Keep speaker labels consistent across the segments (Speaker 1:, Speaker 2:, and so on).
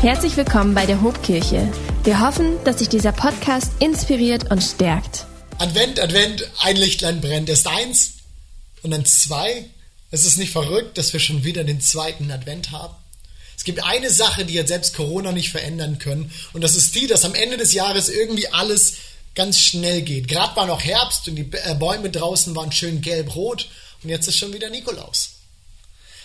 Speaker 1: Herzlich willkommen bei der Hobkirche. Wir hoffen, dass sich dieser Podcast inspiriert und stärkt.
Speaker 2: Advent, Advent, ein Lichtlein brennt. Erst eins und dann zwei. Es ist nicht verrückt, dass wir schon wieder den zweiten Advent haben. Es gibt eine Sache, die jetzt selbst Corona nicht verändern können. Und das ist die, dass am Ende des Jahres irgendwie alles ganz schnell geht. Gerade war noch Herbst und die äh, Bäume draußen waren schön gelb-rot. Und jetzt ist schon wieder Nikolaus.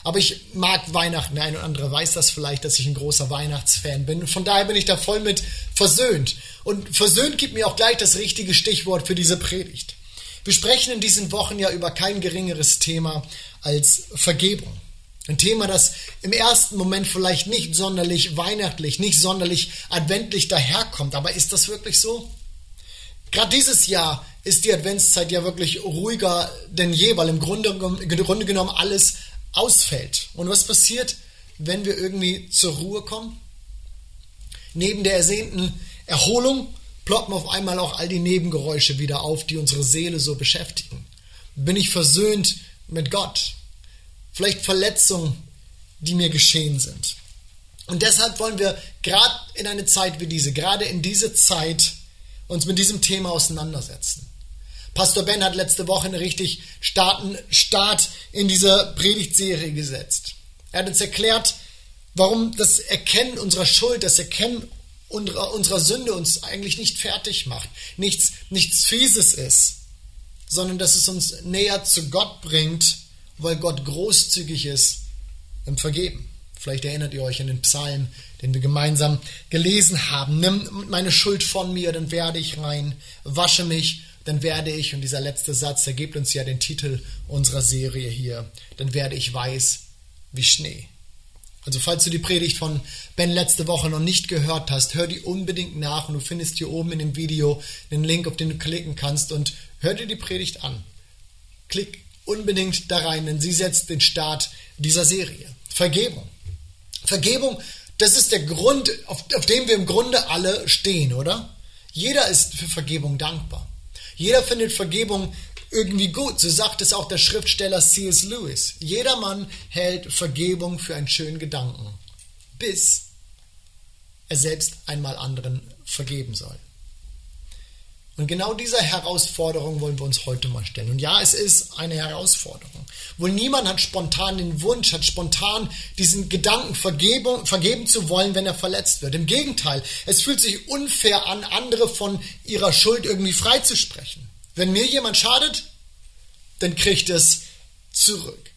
Speaker 2: Aber ich mag Weihnachten. Der eine oder andere weiß das vielleicht, dass ich ein großer Weihnachtsfan bin. Von daher bin ich da voll mit versöhnt. Und versöhnt gibt mir auch gleich das richtige Stichwort für diese Predigt. Wir sprechen in diesen Wochen ja über kein geringeres Thema als Vergebung. Ein Thema, das im ersten Moment vielleicht nicht sonderlich weihnachtlich, nicht sonderlich adventlich daherkommt. Aber ist das wirklich so? Gerade dieses Jahr ist die Adventszeit ja wirklich ruhiger denn je, weil im Grunde, im Grunde genommen alles ausfällt. Und was passiert, wenn wir irgendwie zur Ruhe kommen? Neben der ersehnten Erholung ploppen auf einmal auch all die Nebengeräusche wieder auf, die unsere Seele so beschäftigen. Bin ich versöhnt mit Gott? Vielleicht Verletzungen, die mir geschehen sind. Und deshalb wollen wir gerade in eine Zeit wie diese, gerade in diese Zeit, uns mit diesem Thema auseinandersetzen. Pastor Ben hat letzte Woche einen richtig starken Start in dieser Predigtserie gesetzt. Er hat uns erklärt, warum das Erkennen unserer Schuld, das Erkennen unserer, Sünde uns eigentlich nicht fertig macht, nichts, nichts Fieses ist, sondern dass es uns näher zu Gott bringt, weil Gott großzügig ist im Vergeben. Vielleicht erinnert ihr euch an den Psalm, den wir gemeinsam gelesen haben. Nimm meine Schuld von mir, dann werde ich rein, wasche mich dann werde ich, und dieser letzte Satz, der gibt uns ja den Titel unserer Serie hier, dann werde ich weiß wie Schnee. Also falls du die Predigt von Ben letzte Woche noch nicht gehört hast, hör die unbedingt nach und du findest hier oben in dem Video den Link, auf den du klicken kannst und hör dir die Predigt an. Klick unbedingt da rein, denn sie setzt den Start dieser Serie. Vergebung. Vergebung, das ist der Grund, auf, auf dem wir im Grunde alle stehen, oder? Jeder ist für Vergebung dankbar. Jeder findet Vergebung irgendwie gut. So sagt es auch der Schriftsteller C.S. Lewis. Jedermann hält Vergebung für einen schönen Gedanken, bis er selbst einmal anderen vergeben soll. Und genau dieser Herausforderung wollen wir uns heute mal stellen. Und ja, es ist eine Herausforderung. Wohl niemand hat spontan den Wunsch, hat spontan diesen Gedanken vergeben, vergeben zu wollen, wenn er verletzt wird. Im Gegenteil, es fühlt sich unfair an, andere von ihrer Schuld irgendwie freizusprechen. Wenn mir jemand schadet, dann kriegt es zurück.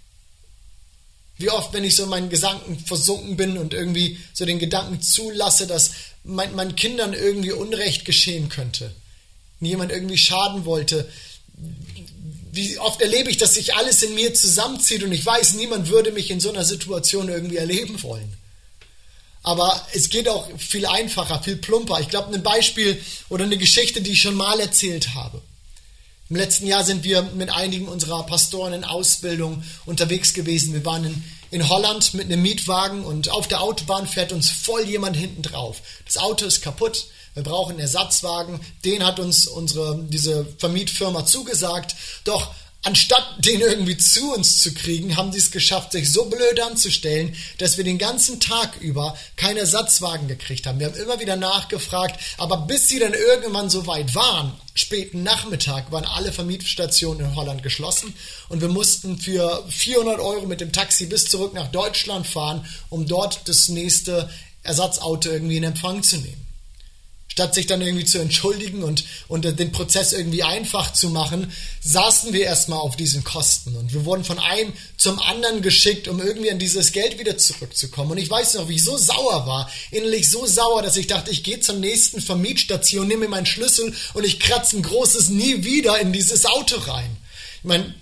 Speaker 2: Wie oft, wenn ich so in meinen Gedanken versunken bin und irgendwie so den Gedanken zulasse, dass mein, meinen Kindern irgendwie Unrecht geschehen könnte jemand irgendwie schaden wollte. Wie oft erlebe ich, dass sich alles in mir zusammenzieht und ich weiß, niemand würde mich in so einer Situation irgendwie erleben wollen. Aber es geht auch viel einfacher, viel plumper. Ich glaube, ein Beispiel oder eine Geschichte, die ich schon mal erzählt habe. Im letzten Jahr sind wir mit einigen unserer Pastoren in Ausbildung unterwegs gewesen. Wir waren in, in Holland mit einem Mietwagen und auf der Autobahn fährt uns voll jemand hinten drauf. Das Auto ist kaputt wir brauchen einen Ersatzwagen, den hat uns unsere, diese Vermietfirma zugesagt. Doch anstatt den irgendwie zu uns zu kriegen, haben sie es geschafft, sich so blöd anzustellen, dass wir den ganzen Tag über keinen Ersatzwagen gekriegt haben. Wir haben immer wieder nachgefragt, aber bis sie dann irgendwann so weit waren, späten Nachmittag, waren alle Vermietstationen in Holland geschlossen und wir mussten für 400 Euro mit dem Taxi bis zurück nach Deutschland fahren, um dort das nächste Ersatzauto irgendwie in Empfang zu nehmen statt sich dann irgendwie zu entschuldigen und, und den Prozess irgendwie einfach zu machen, saßen wir erstmal auf diesen Kosten und wir wurden von einem zum anderen geschickt, um irgendwie an dieses Geld wieder zurückzukommen. Und ich weiß noch, wie ich so sauer war, innerlich so sauer, dass ich dachte, ich gehe zur nächsten Vermietstation, nehme mir meinen Schlüssel und ich kratze ein großes Nie wieder in dieses Auto rein. Ich meine,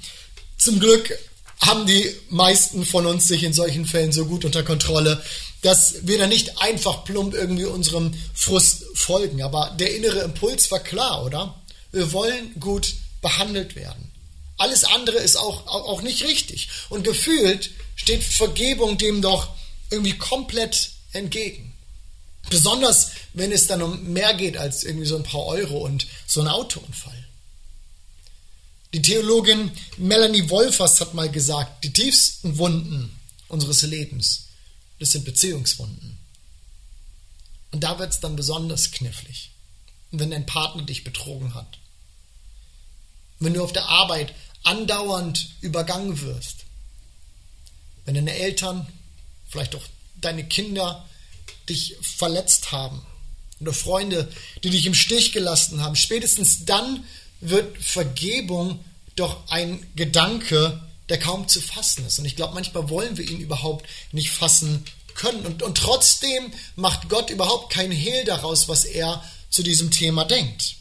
Speaker 2: zum Glück haben die meisten von uns sich in solchen Fällen so gut unter Kontrolle, dass wir da nicht einfach plump irgendwie unserem Frust folgen. Aber der innere Impuls war klar, oder? Wir wollen gut behandelt werden. Alles andere ist auch, auch nicht richtig. Und gefühlt steht Vergebung dem doch irgendwie komplett entgegen. Besonders wenn es dann um mehr geht als irgendwie so ein paar Euro und so ein Autounfall. Die Theologin Melanie Wolfers hat mal gesagt, die tiefsten Wunden unseres Lebens das sind Beziehungswunden. Und da wird es dann besonders knifflig, wenn dein Partner dich betrogen hat. Wenn du auf der Arbeit andauernd übergangen wirst. Wenn deine Eltern, vielleicht auch deine Kinder dich verletzt haben. Oder Freunde, die dich im Stich gelassen haben. Spätestens dann wird Vergebung doch ein Gedanke, der kaum zu fassen ist. Und ich glaube, manchmal wollen wir ihn überhaupt nicht fassen können. Und, und trotzdem macht Gott überhaupt kein Hehl daraus, was er zu diesem Thema denkt.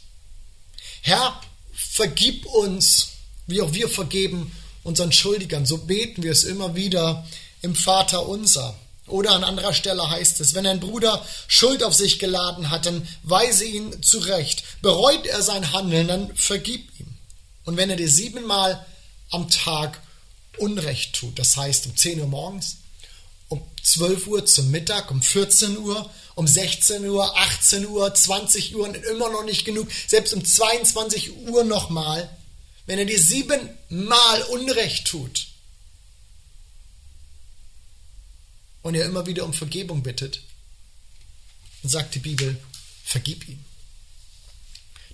Speaker 2: Herr, vergib uns, wie auch wir vergeben unseren Schuldigern. So beten wir es immer wieder im Vater unser. Oder an anderer Stelle heißt es, wenn ein Bruder Schuld auf sich geladen hat, dann weise ihn zurecht. Bereut er sein Handeln, dann vergib ihm. Und wenn er dir siebenmal am Tag Unrecht tut, das heißt um 10 Uhr morgens, um 12 Uhr zum Mittag, um 14 Uhr, um 16 Uhr, 18 Uhr, 20 Uhr und immer noch nicht genug, selbst um 22 Uhr nochmal, wenn er dir siebenmal Unrecht tut und er immer wieder um Vergebung bittet, dann sagt die Bibel, vergib ihm.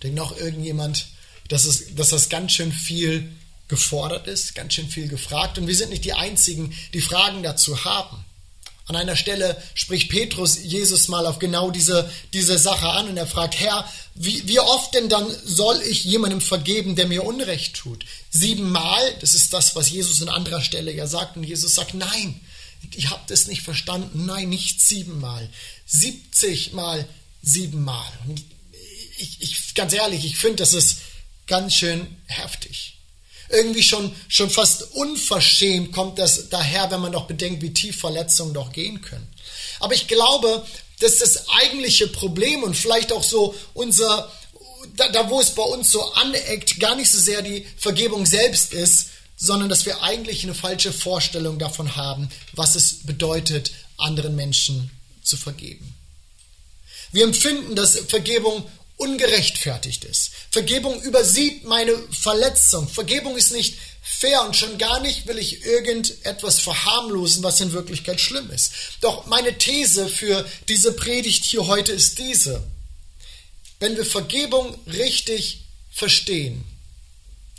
Speaker 2: Denkt noch irgendjemand, dass, es, dass das ganz schön viel gefordert ist, ganz schön viel gefragt. Und wir sind nicht die Einzigen, die Fragen dazu haben. An einer Stelle spricht Petrus Jesus mal auf genau diese, diese Sache an und er fragt, Herr, wie, wie oft denn dann soll ich jemandem vergeben, der mir Unrecht tut? Siebenmal, das ist das, was Jesus an anderer Stelle ja sagt. Und Jesus sagt, nein, ihr habt es nicht verstanden. Nein, nicht siebenmal. Siebzigmal siebenmal. Und ich, ich, ganz ehrlich, ich finde, das ist ganz schön heftig. Irgendwie schon, schon fast unverschämt kommt das daher, wenn man doch bedenkt, wie tief Verletzungen doch gehen können. Aber ich glaube, dass das eigentliche Problem und vielleicht auch so unser, da, da wo es bei uns so aneckt, gar nicht so sehr die Vergebung selbst ist, sondern dass wir eigentlich eine falsche Vorstellung davon haben, was es bedeutet, anderen Menschen zu vergeben. Wir empfinden, dass Vergebung ungerechtfertigt ist. Vergebung übersieht meine Verletzung. Vergebung ist nicht fair und schon gar nicht will ich irgendetwas verharmlosen, was in Wirklichkeit schlimm ist. Doch meine These für diese Predigt hier heute ist diese. Wenn wir Vergebung richtig verstehen,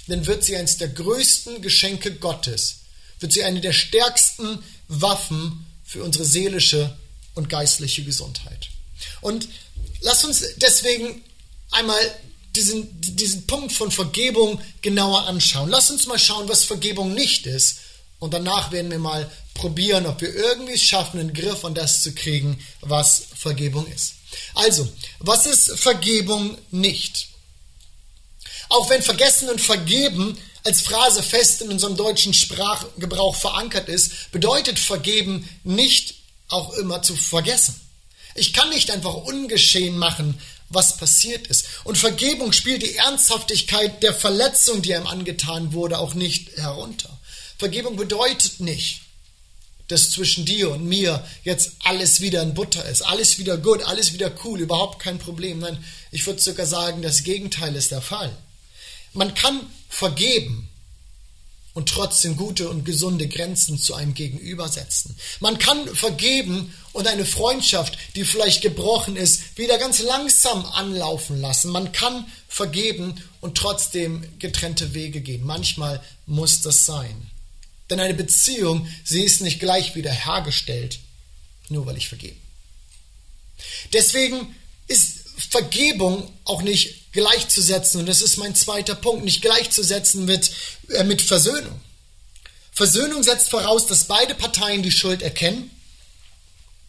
Speaker 2: dann wird sie eines der größten Geschenke Gottes, wird sie eine der stärksten Waffen für unsere seelische und geistliche Gesundheit. Und lass uns deswegen einmal diesen, diesen Punkt von Vergebung genauer anschauen. Lass uns mal schauen, was Vergebung nicht ist. Und danach werden wir mal probieren, ob wir irgendwie es schaffen, einen Griff an das zu kriegen, was Vergebung ist. Also, was ist Vergebung nicht? Auch wenn vergessen und vergeben als Phrase fest in unserem deutschen Sprachgebrauch verankert ist, bedeutet vergeben nicht auch immer zu vergessen. Ich kann nicht einfach ungeschehen machen, was passiert ist. Und Vergebung spielt die Ernsthaftigkeit der Verletzung, die einem angetan wurde, auch nicht herunter. Vergebung bedeutet nicht, dass zwischen dir und mir jetzt alles wieder in Butter ist, alles wieder gut, alles wieder cool, überhaupt kein Problem. Nein, ich würde sogar sagen, das Gegenteil ist der Fall. Man kann vergeben, und trotzdem gute und gesunde Grenzen zu einem Gegenüber setzen. Man kann vergeben und eine Freundschaft, die vielleicht gebrochen ist, wieder ganz langsam anlaufen lassen. Man kann vergeben und trotzdem getrennte Wege gehen. Manchmal muss das sein. Denn eine Beziehung, sie ist nicht gleich wieder hergestellt, nur weil ich vergebe. Deswegen ist Vergebung auch nicht gleichzusetzen, und das ist mein zweiter Punkt, nicht gleichzusetzen mit, äh, mit Versöhnung. Versöhnung setzt voraus, dass beide Parteien die Schuld erkennen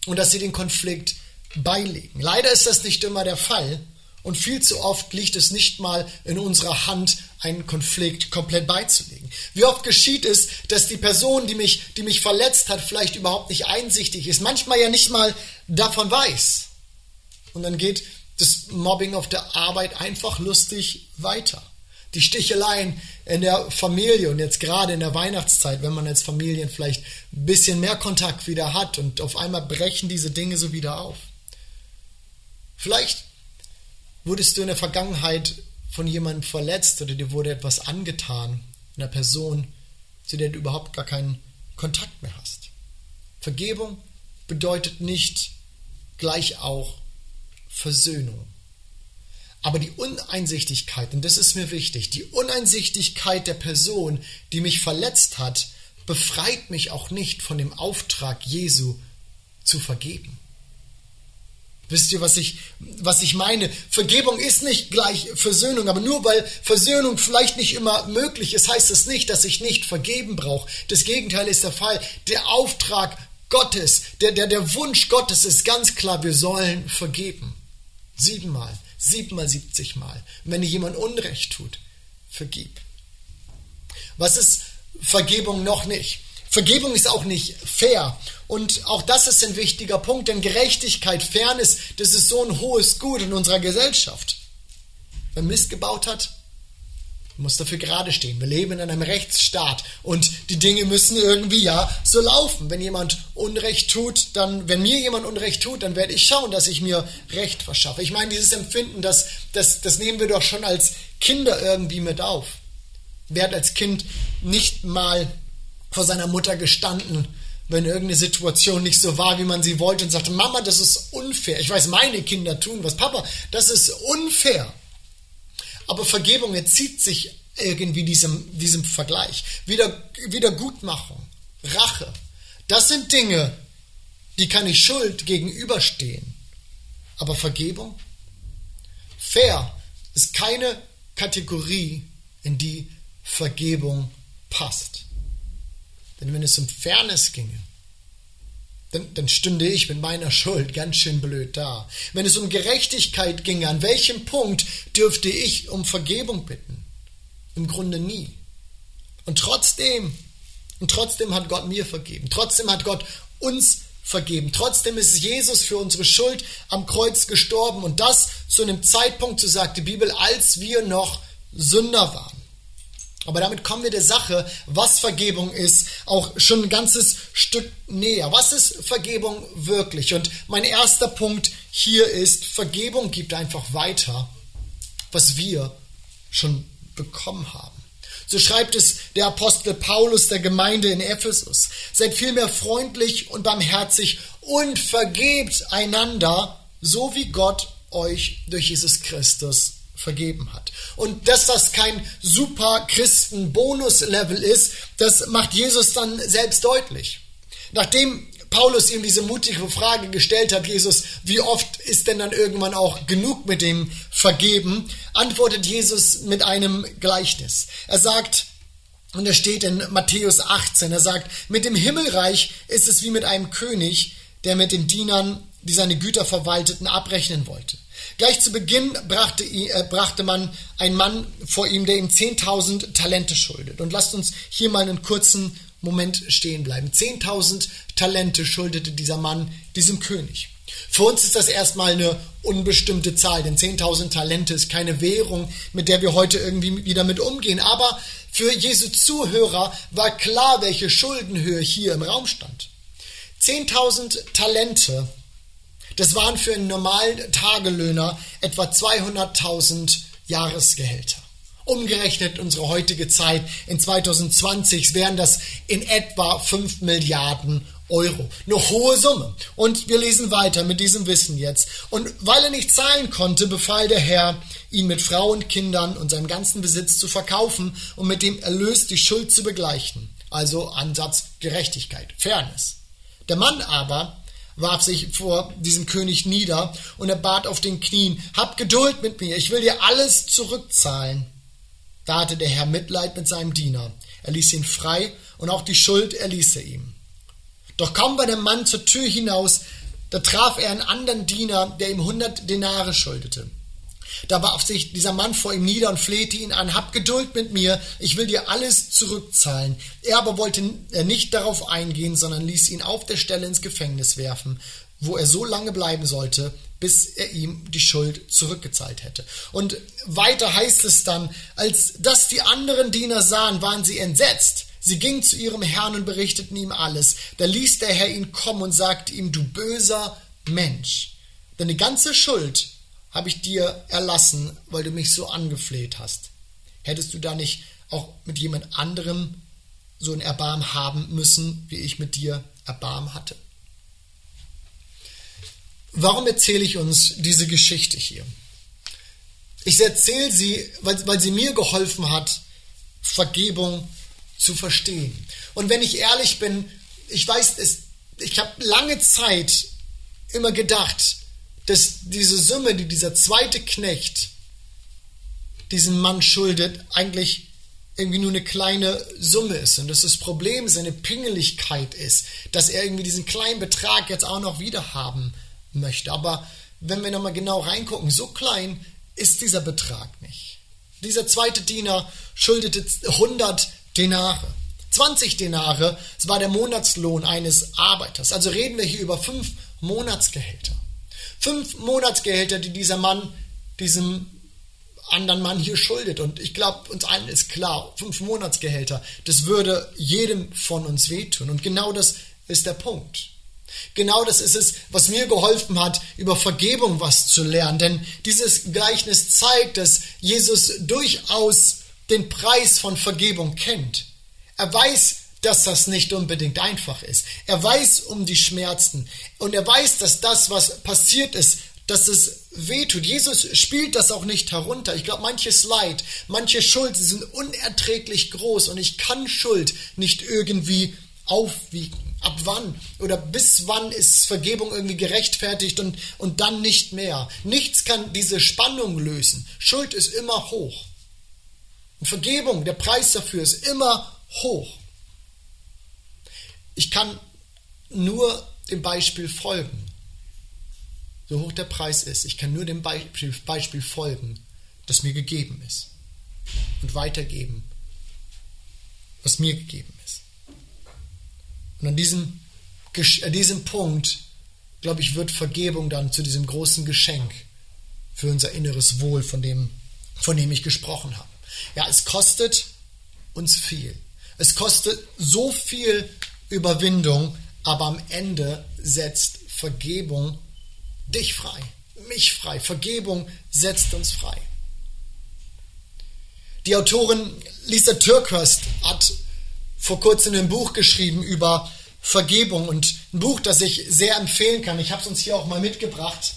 Speaker 2: und dass sie den Konflikt beilegen. Leider ist das nicht immer der Fall und viel zu oft liegt es nicht mal in unserer Hand, einen Konflikt komplett beizulegen. Wie oft geschieht es, dass die Person, die mich, die mich verletzt hat, vielleicht überhaupt nicht einsichtig ist, manchmal ja nicht mal davon weiß. Und dann geht das Mobbing auf der Arbeit einfach lustig weiter. Die Sticheleien in der Familie und jetzt gerade in der Weihnachtszeit, wenn man als Familien vielleicht ein bisschen mehr Kontakt wieder hat und auf einmal brechen diese Dinge so wieder auf. Vielleicht wurdest du in der Vergangenheit von jemandem verletzt oder dir wurde etwas angetan, einer Person, zu der du überhaupt gar keinen Kontakt mehr hast. Vergebung bedeutet nicht gleich auch Versöhnung. Aber die Uneinsichtigkeit, und das ist mir wichtig, die Uneinsichtigkeit der Person, die mich verletzt hat, befreit mich auch nicht von dem Auftrag Jesu zu vergeben. Wisst ihr, was ich, was ich meine? Vergebung ist nicht gleich Versöhnung, aber nur weil Versöhnung vielleicht nicht immer möglich ist, heißt das nicht, dass ich nicht vergeben brauche. Das Gegenteil ist der Fall. Der Auftrag Gottes, der, der, der Wunsch Gottes ist ganz klar, wir sollen vergeben. Siebenmal siebenmal, siebzigmal. Und wenn dir jemand Unrecht tut, vergib. Was ist Vergebung noch nicht? Vergebung ist auch nicht fair. Und auch das ist ein wichtiger Punkt, denn Gerechtigkeit, Fairness, das ist so ein hohes Gut in unserer Gesellschaft. Wer Mist gebaut hat, muss dafür gerade stehen. Wir leben in einem Rechtsstaat und die Dinge müssen irgendwie ja so laufen. Wenn jemand Unrecht tut, dann, wenn mir jemand Unrecht tut, dann werde ich schauen, dass ich mir Recht verschaffe. Ich meine, dieses Empfinden, das, das, das nehmen wir doch schon als Kinder irgendwie mit auf. Wer hat als Kind nicht mal vor seiner Mutter gestanden, wenn irgendeine Situation nicht so war, wie man sie wollte und sagte, Mama, das ist unfair. Ich weiß, meine Kinder tun was. Papa, das ist unfair. Aber Vergebung entzieht sich irgendwie diesem, diesem Vergleich. Wieder, Wiedergutmachung, Rache. Das sind Dinge, die kann ich Schuld gegenüberstehen. Aber Vergebung? Fair ist keine Kategorie, in die Vergebung passt. Denn wenn es um Fairness ginge, dann, dann stünde ich mit meiner Schuld ganz schön blöd da. Wenn es um Gerechtigkeit ginge, an welchem Punkt dürfte ich um Vergebung bitten? Im Grunde nie. Und trotzdem, und trotzdem hat Gott mir vergeben. Trotzdem hat Gott uns vergeben. Trotzdem ist Jesus für unsere Schuld am Kreuz gestorben. Und das zu einem Zeitpunkt, so sagt die Bibel, als wir noch Sünder waren. Aber damit kommen wir der Sache, was Vergebung ist, auch schon ein ganzes Stück näher. Was ist Vergebung wirklich? Und mein erster Punkt hier ist, Vergebung gibt einfach weiter, was wir schon bekommen haben. So schreibt es der Apostel Paulus der Gemeinde in Ephesus. Seid vielmehr freundlich und barmherzig und vergebt einander, so wie Gott euch durch Jesus Christus vergeben hat. Und dass das kein super Christen-Bonus-Level ist, das macht Jesus dann selbst deutlich. Nachdem Paulus ihm diese mutige Frage gestellt hat, Jesus, wie oft ist denn dann irgendwann auch genug mit dem Vergeben, antwortet Jesus mit einem Gleichnis. Er sagt, und er steht in Matthäus 18, er sagt, mit dem Himmelreich ist es wie mit einem König, der mit den Dienern, die seine Güter verwalteten, abrechnen wollte. Gleich zu Beginn brachte, äh, brachte man einen Mann vor ihm, der ihm 10.000 Talente schuldet. Und lasst uns hier mal einen kurzen Moment stehen bleiben. 10.000 Talente schuldete dieser Mann diesem König. Für uns ist das erstmal eine unbestimmte Zahl, denn 10.000 Talente ist keine Währung, mit der wir heute irgendwie wieder mit umgehen. Aber für Jesu Zuhörer war klar, welche Schuldenhöhe hier im Raum stand. 10.000 Talente das waren für einen normalen Tagelöhner etwa 200.000 Jahresgehälter. Umgerechnet unsere heutige Zeit in 2020 wären das in etwa 5 Milliarden Euro. Eine hohe Summe. Und wir lesen weiter mit diesem Wissen jetzt. Und weil er nicht zahlen konnte, befahl der Herr, ihn mit Frau und Kindern und seinem ganzen Besitz zu verkaufen und mit dem Erlös die Schuld zu begleichen. Also Ansatz Gerechtigkeit, Fairness. Der Mann aber warf sich vor diesem König nieder und er bat auf den Knien, hab Geduld mit mir, ich will dir alles zurückzahlen. Da hatte der Herr Mitleid mit seinem Diener. Er ließ ihn frei und auch die Schuld erließ er ihm. Doch kaum war der Mann zur Tür hinaus, da traf er einen anderen Diener, der ihm hundert Denare schuldete. Da warf sich dieser Mann vor ihm nieder und flehte ihn an, hab Geduld mit mir, ich will dir alles zurückzahlen. Er aber wollte nicht darauf eingehen, sondern ließ ihn auf der Stelle ins Gefängnis werfen, wo er so lange bleiben sollte, bis er ihm die Schuld zurückgezahlt hätte. Und weiter heißt es dann, als das die anderen Diener sahen, waren sie entsetzt. Sie gingen zu ihrem Herrn und berichteten ihm alles. Da ließ der Herr ihn kommen und sagte ihm, du böser Mensch, deine ganze Schuld habe ich dir erlassen, weil du mich so angefleht hast. Hättest du da nicht auch mit jemand anderem so ein Erbarm haben müssen, wie ich mit dir Erbarm hatte? warum erzähle ich uns diese Geschichte hier? Ich erzähle sie, weil, weil sie mir geholfen hat, Vergebung zu verstehen. Und wenn ich ehrlich bin, ich weiß, es, ich habe lange Zeit immer gedacht, dass diese Summe, die dieser zweite Knecht diesem Mann schuldet, eigentlich irgendwie nur eine kleine Summe ist und dass das Problem seine Pingeligkeit ist, dass er irgendwie diesen kleinen Betrag jetzt auch noch wieder haben möchte. Aber wenn wir nochmal genau reingucken, so klein ist dieser Betrag nicht. Dieser zweite Diener schuldete 100 Denare. 20 Denare, das war der Monatslohn eines Arbeiters. Also reden wir hier über fünf Monatsgehälter. Fünf Monatsgehälter, die dieser Mann diesem anderen Mann hier schuldet. Und ich glaube, uns allen ist klar, fünf Monatsgehälter, das würde jedem von uns wehtun. Und genau das ist der Punkt. Genau das ist es, was mir geholfen hat, über Vergebung was zu lernen. Denn dieses Gleichnis zeigt, dass Jesus durchaus den Preis von Vergebung kennt. Er weiß, dass das nicht unbedingt einfach ist. Er weiß um die Schmerzen und er weiß, dass das, was passiert ist, dass es wehtut. Jesus spielt das auch nicht herunter. Ich glaube, manches Leid, manche Schuld sind unerträglich groß und ich kann Schuld nicht irgendwie aufwiegen. Ab wann oder bis wann ist Vergebung irgendwie gerechtfertigt und, und dann nicht mehr? Nichts kann diese Spannung lösen. Schuld ist immer hoch. Und Vergebung, der Preis dafür ist immer hoch. Ich kann nur dem Beispiel folgen so hoch der Preis ist. Ich kann nur dem Beispiel, Beispiel folgen, das mir gegeben ist. Und weitergeben, was mir gegeben ist. Und an diesem, an diesem Punkt, glaube ich, wird Vergebung dann zu diesem großen Geschenk für unser inneres Wohl, von dem, von dem ich gesprochen habe. Ja, es kostet uns viel. Es kostet so viel Überwindung, aber am Ende setzt Vergebung dich frei, mich frei. Vergebung setzt uns frei. Die Autorin Lisa Türkhurst hat vor kurzem ein Buch geschrieben über Vergebung und ein Buch, das ich sehr empfehlen kann. Ich habe es uns hier auch mal mitgebracht.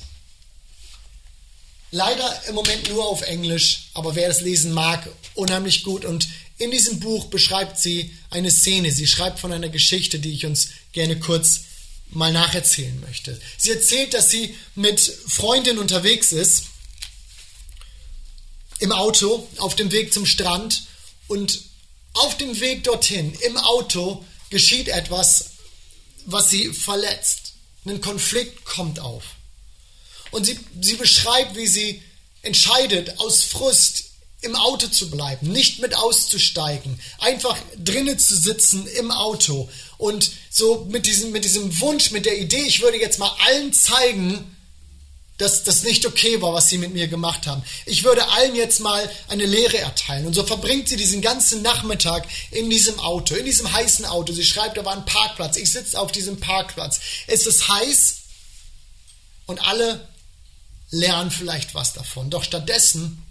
Speaker 2: Leider im Moment nur auf Englisch, aber wer es lesen mag, unheimlich gut. Und in diesem Buch beschreibt sie eine Szene. Sie schreibt von einer Geschichte, die ich uns gerne kurz mal nacherzählen möchte. Sie erzählt, dass sie mit Freundin unterwegs ist, im Auto, auf dem Weg zum Strand und auf dem Weg dorthin, im Auto, geschieht etwas, was sie verletzt. Ein Konflikt kommt auf. Und sie, sie beschreibt, wie sie entscheidet, aus Frust im Auto zu bleiben, nicht mit auszusteigen, einfach drinnen zu sitzen im Auto und so mit diesem, mit diesem Wunsch, mit der Idee, ich würde jetzt mal allen zeigen, dass das nicht okay war, was sie mit mir gemacht haben. Ich würde allen jetzt mal eine Lehre erteilen. Und so verbringt sie diesen ganzen Nachmittag in diesem Auto, in diesem heißen Auto. Sie schreibt, da war ein Parkplatz. Ich sitze auf diesem Parkplatz. Es ist heiß und alle lernen vielleicht was davon. Doch stattdessen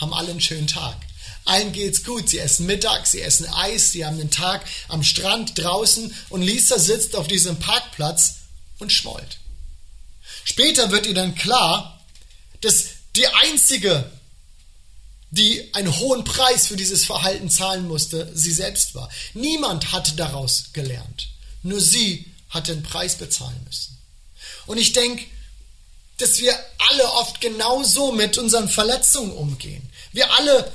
Speaker 2: haben alle einen schönen Tag. Allen geht's gut. Sie essen Mittag, sie essen Eis, sie haben den Tag am Strand draußen und Lisa sitzt auf diesem Parkplatz und schmollt. Später wird ihr dann klar, dass die einzige, die einen hohen Preis für dieses Verhalten zahlen musste, sie selbst war. Niemand hatte daraus gelernt. Nur sie hatte den Preis bezahlen müssen. Und ich denke, dass wir alle oft genauso mit unseren Verletzungen umgehen. Wir alle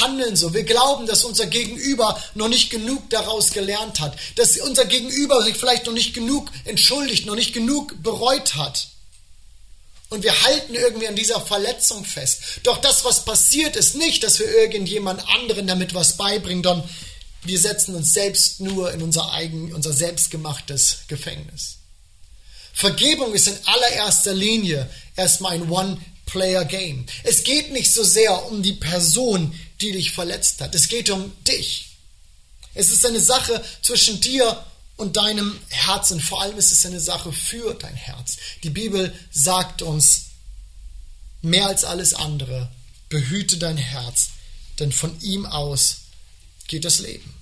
Speaker 2: handeln so. Wir glauben, dass unser Gegenüber noch nicht genug daraus gelernt hat, dass unser Gegenüber sich vielleicht noch nicht genug entschuldigt, noch nicht genug bereut hat. Und wir halten irgendwie an dieser Verletzung fest. Doch das, was passiert, ist nicht, dass wir irgendjemand anderen damit was beibringen, sondern wir setzen uns selbst nur in unser eigen, unser selbstgemachtes Gefängnis. Vergebung ist in allererster Linie erstmal ein One Player-Game. Es geht nicht so sehr um die Person, die dich verletzt hat. Es geht um dich. Es ist eine Sache zwischen dir und deinem Herzen. Vor allem ist es eine Sache für dein Herz. Die Bibel sagt uns mehr als alles andere, behüte dein Herz, denn von ihm aus geht das Leben.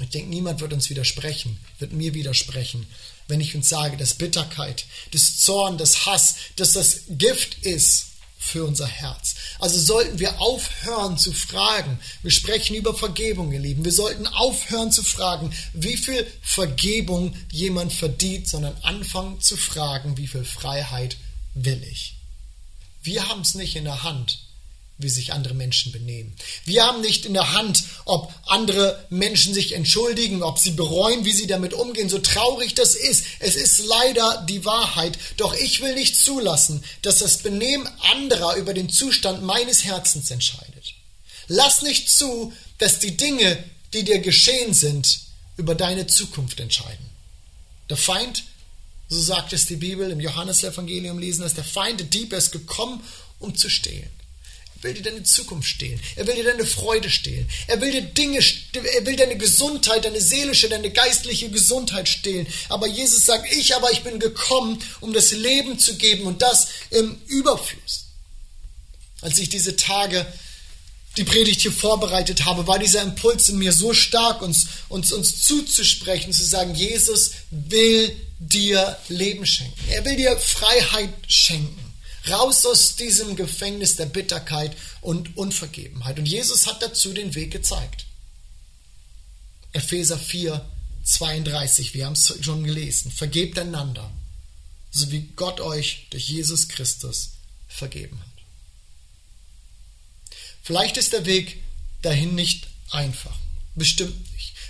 Speaker 2: Ich denke, niemand wird uns widersprechen, wird mir widersprechen, wenn ich uns sage, dass Bitterkeit, das Zorn, das Hass, dass das Gift ist für unser Herz. Also sollten wir aufhören zu fragen. Wir sprechen über Vergebung, ihr Lieben. Wir sollten aufhören zu fragen, wie viel Vergebung jemand verdient, sondern anfangen zu fragen, wie viel Freiheit will ich. Wir haben es nicht in der Hand, wie sich andere Menschen benehmen. Wir haben nicht in der Hand, ob andere Menschen sich entschuldigen, ob sie bereuen, wie sie damit umgehen, so traurig das ist. Es ist leider die Wahrheit, doch ich will nicht zulassen, dass das Benehmen anderer über den Zustand meines Herzens entscheidet. Lass nicht zu, dass die Dinge, die dir geschehen sind, über deine Zukunft entscheiden. Der Feind, so sagt es die Bibel im Johannesevangelium lesen, dass der Feind, der Dieb ist gekommen, um zu stehlen will dir deine Zukunft stehlen. Er will dir deine Freude stehlen. Er will dir Dinge, er will deine Gesundheit, deine seelische, deine geistliche Gesundheit stehlen. Aber Jesus sagt, ich aber, ich bin gekommen, um das Leben zu geben und das im Überfluss. Als ich diese Tage die Predigt hier vorbereitet habe, war dieser Impuls in mir so stark, uns, uns, uns zuzusprechen, zu sagen, Jesus will dir Leben schenken. Er will dir Freiheit schenken. Raus aus diesem Gefängnis der Bitterkeit und Unvergebenheit. Und Jesus hat dazu den Weg gezeigt. Epheser 4, 32, wir haben es schon gelesen. Vergebt einander, so wie Gott euch durch Jesus Christus vergeben hat. Vielleicht ist der Weg dahin nicht einfach. Bestimmt.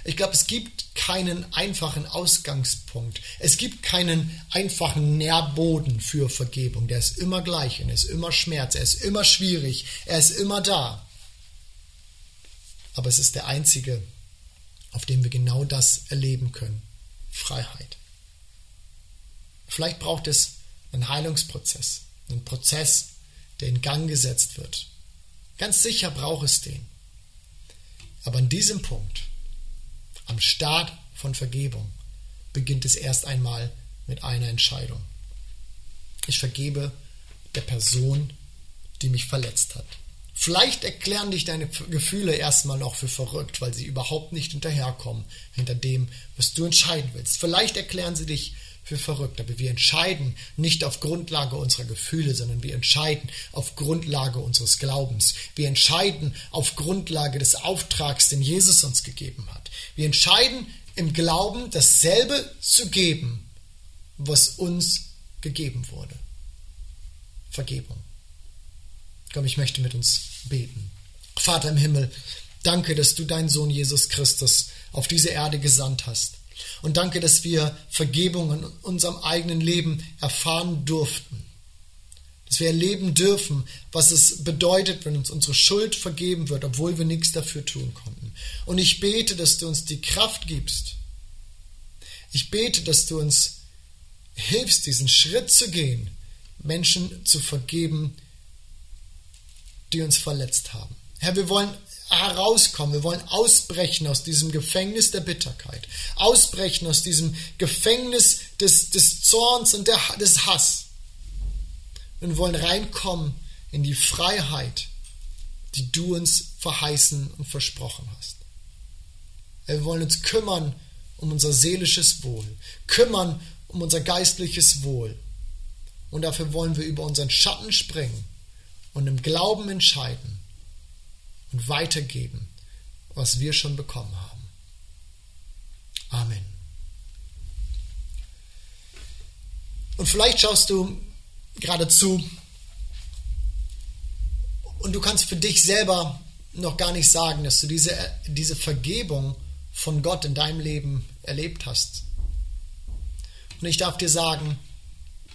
Speaker 2: Ich glaube, es gibt keinen einfachen Ausgangspunkt. Es gibt keinen einfachen Nährboden für Vergebung. Der ist immer gleich und er ist immer Schmerz, er ist immer schwierig, er ist immer da. Aber es ist der einzige, auf dem wir genau das erleben können. Freiheit. Vielleicht braucht es einen Heilungsprozess, einen Prozess, der in Gang gesetzt wird. Ganz sicher braucht es den. Aber an diesem Punkt am Start von Vergebung beginnt es erst einmal mit einer Entscheidung. Ich vergebe der Person, die mich verletzt hat. Vielleicht erklären dich deine Gefühle erstmal noch für verrückt, weil sie überhaupt nicht hinterherkommen hinter dem, was du entscheiden willst. Vielleicht erklären sie dich für verrückt, aber wir entscheiden nicht auf Grundlage unserer Gefühle, sondern wir entscheiden auf Grundlage unseres Glaubens. Wir entscheiden auf Grundlage des Auftrags, den Jesus uns gegeben hat. Wir entscheiden im Glauben, dasselbe zu geben, was uns gegeben wurde. Vergebung. Komm, ich möchte mit uns beten. Vater im Himmel, danke, dass du deinen Sohn Jesus Christus auf diese Erde gesandt hast. Und danke, dass wir Vergebung in unserem eigenen Leben erfahren durften. Dass wir erleben dürfen, was es bedeutet, wenn uns unsere Schuld vergeben wird, obwohl wir nichts dafür tun konnten. Und ich bete, dass du uns die Kraft gibst. Ich bete, dass du uns hilfst, diesen Schritt zu gehen, Menschen zu vergeben, die uns verletzt haben. Herr, wir wollen herauskommen, wir wollen ausbrechen aus diesem Gefängnis der Bitterkeit, ausbrechen aus diesem Gefängnis des, des Zorns und der, des Hass. Und wollen reinkommen in die Freiheit, die du uns verheißen und versprochen hast. Wir wollen uns kümmern um unser seelisches Wohl, kümmern um unser geistliches Wohl. Und dafür wollen wir über unseren Schatten springen und im Glauben entscheiden und weitergeben, was wir schon bekommen haben. Amen. Und vielleicht schaust du gerade zu und du kannst für dich selber noch gar nicht sagen, dass du diese, diese Vergebung von Gott in deinem Leben erlebt hast. Und ich darf dir sagen,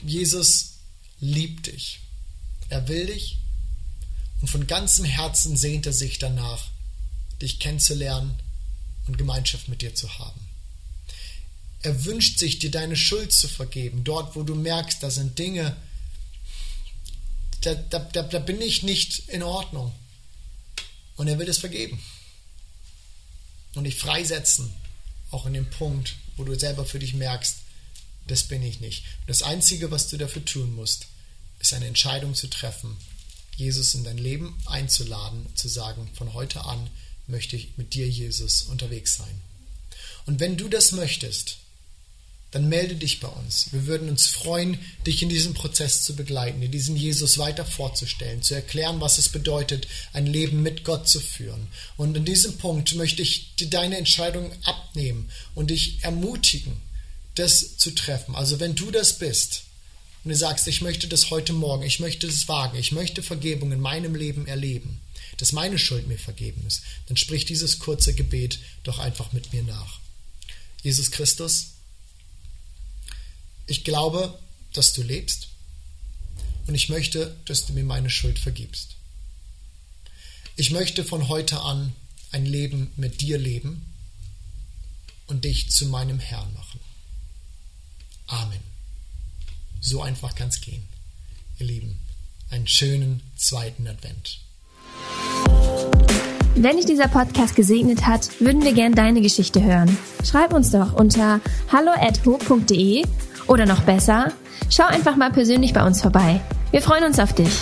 Speaker 2: Jesus liebt dich. Er will dich und von ganzem Herzen sehnt er sich danach, dich kennenzulernen und Gemeinschaft mit dir zu haben. Er wünscht sich, dir deine Schuld zu vergeben, dort, wo du merkst, da sind Dinge, da, da, da, da bin ich nicht in Ordnung. Und er will es vergeben. Und dich freisetzen, auch in dem Punkt, wo du selber für dich merkst, das bin ich nicht. das Einzige, was du dafür tun musst, ist eine Entscheidung zu treffen, Jesus in dein Leben einzuladen, zu sagen, von heute an möchte ich mit dir, Jesus, unterwegs sein. Und wenn du das möchtest, dann melde dich bei uns. Wir würden uns freuen, dich in diesem Prozess zu begleiten, dir diesen Jesus weiter vorzustellen, zu erklären, was es bedeutet, ein Leben mit Gott zu führen. Und in diesem Punkt möchte ich dir deine Entscheidung abnehmen und dich ermutigen, das zu treffen. Also wenn du das bist und du sagst, ich möchte das heute Morgen, ich möchte es wagen, ich möchte Vergebung in meinem Leben erleben, dass meine Schuld mir vergeben ist, dann sprich dieses kurze Gebet doch einfach mit mir nach. Jesus Christus, ich glaube, dass du lebst und ich möchte, dass du mir meine Schuld vergibst. Ich möchte von heute an ein Leben mit dir leben und dich zu meinem Herrn machen. Amen. So einfach kann es gehen. Ihr Lieben, einen schönen zweiten Advent.
Speaker 1: Wenn dich dieser Podcast gesegnet hat, würden wir gern deine Geschichte hören. Schreib uns doch unter hallo@ho.de oder noch besser, schau einfach mal persönlich bei uns vorbei. Wir freuen uns auf dich.